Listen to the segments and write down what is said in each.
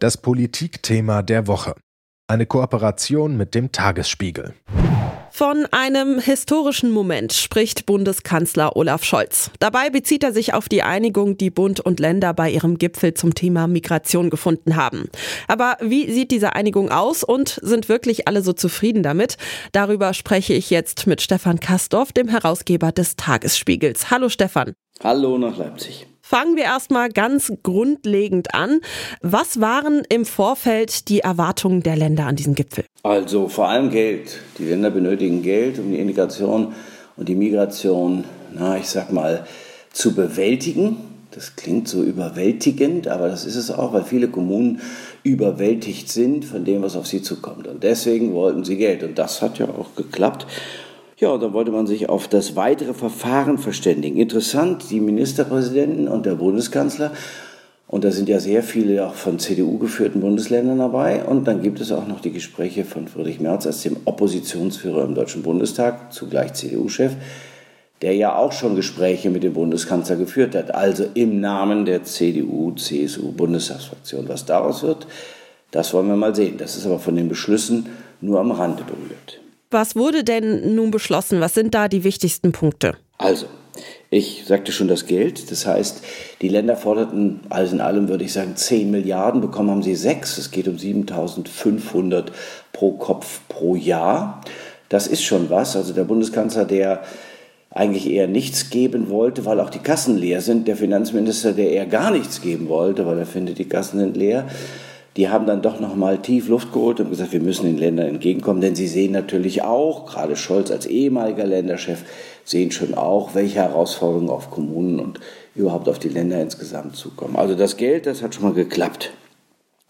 Das Politikthema der Woche. Eine Kooperation mit dem Tagesspiegel. Von einem historischen Moment spricht Bundeskanzler Olaf Scholz. Dabei bezieht er sich auf die Einigung, die Bund und Länder bei ihrem Gipfel zum Thema Migration gefunden haben. Aber wie sieht diese Einigung aus und sind wirklich alle so zufrieden damit? Darüber spreche ich jetzt mit Stefan Kastorf, dem Herausgeber des Tagesspiegels. Hallo Stefan. Hallo nach Leipzig. Fangen wir erstmal ganz grundlegend an. Was waren im Vorfeld die Erwartungen der Länder an diesem Gipfel? Also vor allem Geld. Die Länder benötigen Geld, um die Integration und die Migration, na, ich sag mal, zu bewältigen. Das klingt so überwältigend, aber das ist es auch, weil viele Kommunen überwältigt sind von dem, was auf sie zukommt. Und deswegen wollten sie Geld. Und das hat ja auch geklappt. Ja, dann wollte man sich auf das weitere Verfahren verständigen. Interessant, die Ministerpräsidenten und der Bundeskanzler, und da sind ja sehr viele auch von CDU geführten Bundesländern dabei. Und dann gibt es auch noch die Gespräche von Friedrich Merz als dem Oppositionsführer im Deutschen Bundestag, zugleich CDU-Chef, der ja auch schon Gespräche mit dem Bundeskanzler geführt hat, also im Namen der CDU-CSU-Bundestagsfraktion. Was daraus wird, das wollen wir mal sehen. Das ist aber von den Beschlüssen nur am Rande berührt. Was wurde denn nun beschlossen? Was sind da die wichtigsten Punkte? Also, ich sagte schon das Geld. Das heißt, die Länder forderten alles in allem, würde ich sagen, 10 Milliarden. Bekommen haben sie 6. Es geht um 7500 pro Kopf pro Jahr. Das ist schon was. Also der Bundeskanzler, der eigentlich eher nichts geben wollte, weil auch die Kassen leer sind. Der Finanzminister, der eher gar nichts geben wollte, weil er findet, die Kassen sind leer die haben dann doch noch mal tief Luft geholt und gesagt, wir müssen den Ländern entgegenkommen, denn sie sehen natürlich auch, gerade Scholz als ehemaliger Länderchef, sehen schon auch, welche Herausforderungen auf Kommunen und überhaupt auf die Länder insgesamt zukommen. Also das Geld, das hat schon mal geklappt.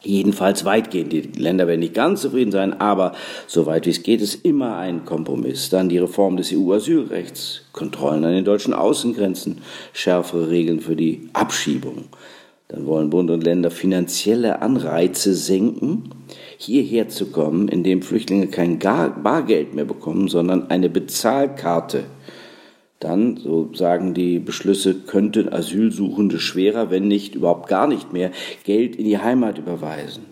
Jedenfalls weitgehend. Die Länder werden nicht ganz zufrieden sein, aber soweit wie es geht, ist immer ein Kompromiss. Dann die Reform des EU-Asylrechts, Kontrollen an den deutschen Außengrenzen, schärfere Regeln für die Abschiebung. Dann wollen Bund und Länder finanzielle Anreize senken, hierher zu kommen, indem Flüchtlinge kein Bargeld mehr bekommen, sondern eine Bezahlkarte. Dann, so sagen die Beschlüsse, könnten Asylsuchende schwerer, wenn nicht überhaupt gar nicht mehr, Geld in die Heimat überweisen.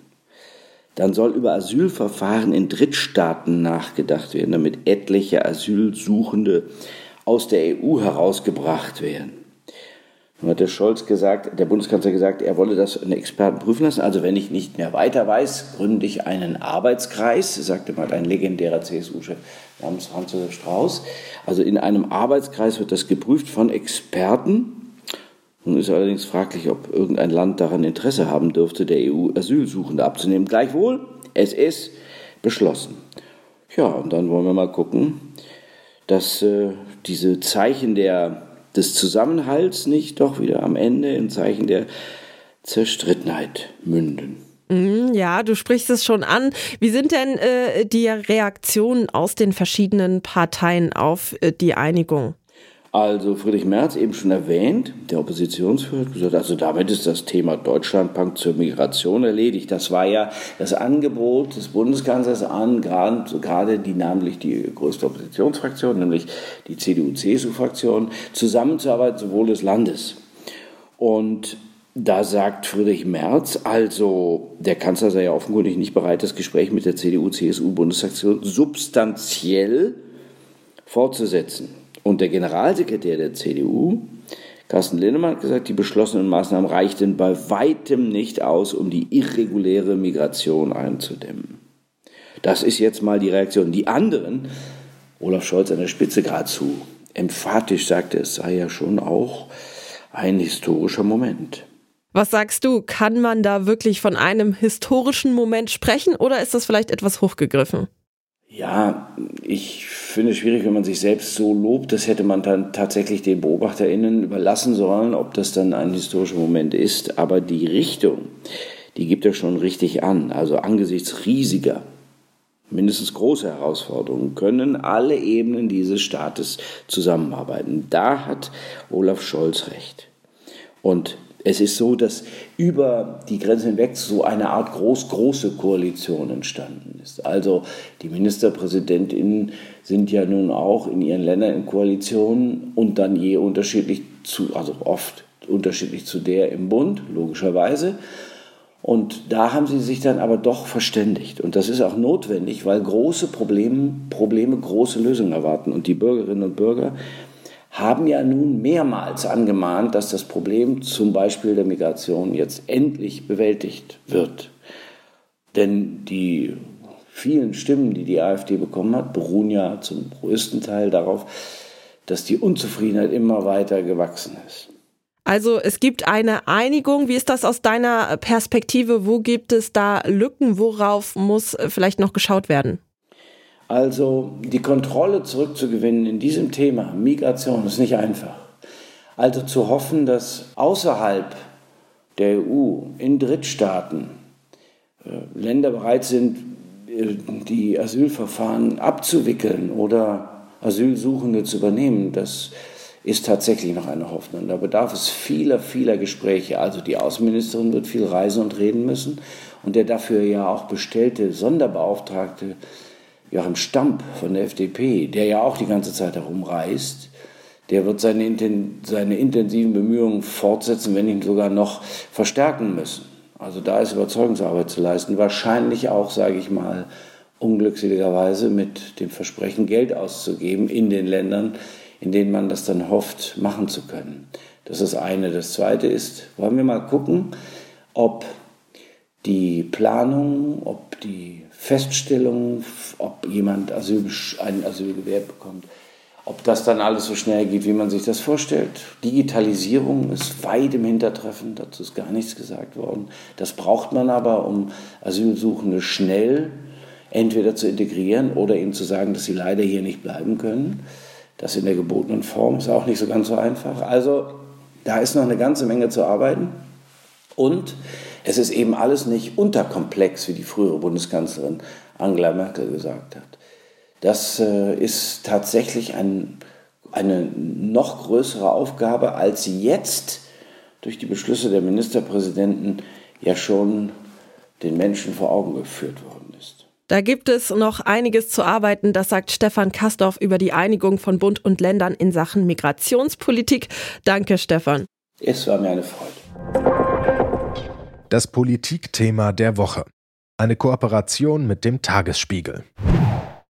Dann soll über Asylverfahren in Drittstaaten nachgedacht werden, damit etliche Asylsuchende aus der EU herausgebracht werden. Nun hat der Scholz gesagt, der Bundeskanzler gesagt, er wolle das einen Experten prüfen lassen. Also wenn ich nicht mehr weiter weiß, gründe ich einen Arbeitskreis, sagte mal ein legendärer CSU-Chef namens Franz Josef Strauß. Also in einem Arbeitskreis wird das geprüft von Experten. Nun ist allerdings fraglich, ob irgendein Land daran Interesse haben dürfte, der EU Asylsuchende abzunehmen. Gleichwohl, es ist beschlossen. Ja, und dann wollen wir mal gucken, dass äh, diese Zeichen der des Zusammenhalts nicht doch wieder am Ende in Zeichen der Zerstrittenheit münden. Mhm, ja, du sprichst es schon an. Wie sind denn äh, die Reaktionen aus den verschiedenen Parteien auf äh, die Einigung? Also Friedrich Merz eben schon erwähnt, der Oppositionsführer gesagt, also damit ist das Thema Deutschlandpakt zur Migration erledigt. Das war ja das Angebot des Bundeskanzlers an, gerade die namentlich die größte Oppositionsfraktion, nämlich die CDU-CSU-Fraktion, zusammenzuarbeiten, sowohl des Landes. Und da sagt Friedrich Merz, also der Kanzler sei ja offenkundig nicht bereit, das Gespräch mit der CDU-CSU-Bundesfraktion substanziell fortzusetzen. Und der Generalsekretär der CDU, Carsten Linnemann, hat gesagt, die beschlossenen Maßnahmen reichten bei weitem nicht aus, um die irreguläre Migration einzudämmen. Das ist jetzt mal die Reaktion. Die anderen, Olaf Scholz an der Spitze geradezu, emphatisch sagte, es sei ja schon auch ein historischer Moment. Was sagst du, kann man da wirklich von einem historischen Moment sprechen oder ist das vielleicht etwas hochgegriffen? Ja, ich finde es schwierig, wenn man sich selbst so lobt. Das hätte man dann tatsächlich den BeobachterInnen überlassen sollen, ob das dann ein historischer Moment ist. Aber die Richtung, die gibt er schon richtig an. Also angesichts riesiger, mindestens großer Herausforderungen können alle Ebenen dieses Staates zusammenarbeiten. Da hat Olaf Scholz recht. Und es ist so, dass über die Grenze hinweg so eine Art groß-große Koalition entstanden ist. Also die Ministerpräsidentinnen sind ja nun auch in ihren Ländern in Koalitionen und dann je unterschiedlich zu, also oft unterschiedlich zu der im Bund, logischerweise. Und da haben sie sich dann aber doch verständigt. Und das ist auch notwendig, weil große Probleme, Probleme große Lösungen erwarten. Und die Bürgerinnen und Bürger haben ja nun mehrmals angemahnt, dass das Problem zum Beispiel der Migration jetzt endlich bewältigt wird. Denn die vielen Stimmen, die die AfD bekommen hat, beruhen ja zum größten Teil darauf, dass die Unzufriedenheit immer weiter gewachsen ist. Also es gibt eine Einigung. Wie ist das aus deiner Perspektive? Wo gibt es da Lücken? Worauf muss vielleicht noch geschaut werden? Also die Kontrolle zurückzugewinnen in diesem Thema Migration ist nicht einfach. Also zu hoffen, dass außerhalb der EU, in Drittstaaten, äh, Länder bereit sind, äh, die Asylverfahren abzuwickeln oder Asylsuchende zu übernehmen, das ist tatsächlich noch eine Hoffnung. Da bedarf es vieler, vieler Gespräche. Also die Außenministerin wird viel reisen und reden müssen. Und der dafür ja auch bestellte Sonderbeauftragte Joachim Stamp von der FDP, der ja auch die ganze Zeit herumreist, der wird seine, seine intensiven Bemühungen fortsetzen, wenn nicht sogar noch verstärken müssen. Also da ist Überzeugungsarbeit zu leisten. Wahrscheinlich auch, sage ich mal, unglückseligerweise mit dem Versprechen, Geld auszugeben in den Ländern, in denen man das dann hofft, machen zu können. Das ist das eine. Das zweite ist, wollen wir mal gucken, ob die Planung, ob die Feststellung, ob jemand Asyl, ein Asyl gewährt bekommt, ob das dann alles so schnell geht, wie man sich das vorstellt. Digitalisierung ist weit im Hintertreffen, dazu ist gar nichts gesagt worden. Das braucht man aber, um Asylsuchende schnell entweder zu integrieren oder ihnen zu sagen, dass sie leider hier nicht bleiben können. Das in der gebotenen Form ist auch nicht so ganz so einfach. Also da ist noch eine ganze Menge zu arbeiten. Und es ist eben alles nicht unterkomplex, wie die frühere Bundeskanzlerin Angela Merkel gesagt hat. Das äh, ist tatsächlich ein, eine noch größere Aufgabe, als jetzt durch die Beschlüsse der Ministerpräsidenten ja schon den Menschen vor Augen geführt worden ist. Da gibt es noch einiges zu arbeiten, das sagt Stefan Kastorf über die Einigung von Bund und Ländern in Sachen Migrationspolitik. Danke, Stefan. Es war mir eine Freude. Das Politikthema der Woche. Eine Kooperation mit dem Tagesspiegel.